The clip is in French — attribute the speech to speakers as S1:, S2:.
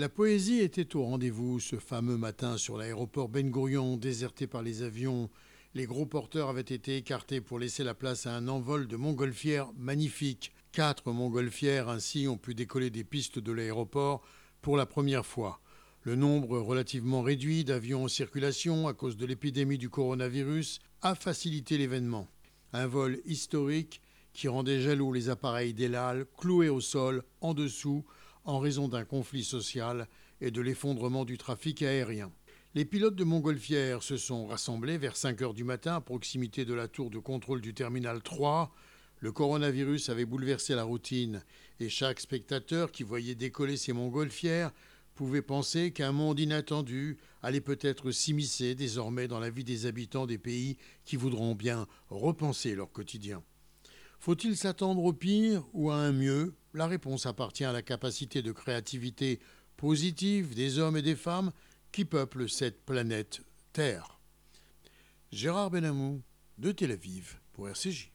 S1: La poésie était au rendez-vous ce fameux matin sur l'aéroport Ben Gurion, déserté par les avions. Les gros porteurs avaient été écartés pour laisser la place à un envol de montgolfières magnifiques. Quatre montgolfières ainsi ont pu décoller des pistes de l'aéroport pour la première fois. Le nombre relativement réduit d'avions en circulation à cause de l'épidémie du coronavirus a facilité l'événement. Un vol historique qui rendait jaloux les appareils d'Elal cloués au sol en dessous en raison d'un conflit social et de l'effondrement du trafic aérien. Les pilotes de Montgolfière se sont rassemblés vers 5 heures du matin à proximité de la tour de contrôle du terminal 3. Le coronavirus avait bouleversé la routine et chaque spectateur qui voyait décoller ces montgolfières pouvait penser qu'un monde inattendu allait peut-être s'immiscer désormais dans la vie des habitants des pays qui voudront bien repenser leur quotidien. Faut-il s'attendre au pire ou à un mieux? La réponse appartient à la capacité de créativité positive des hommes et des femmes qui peuplent cette planète Terre. Gérard Benamou de Tel Aviv pour RCJ.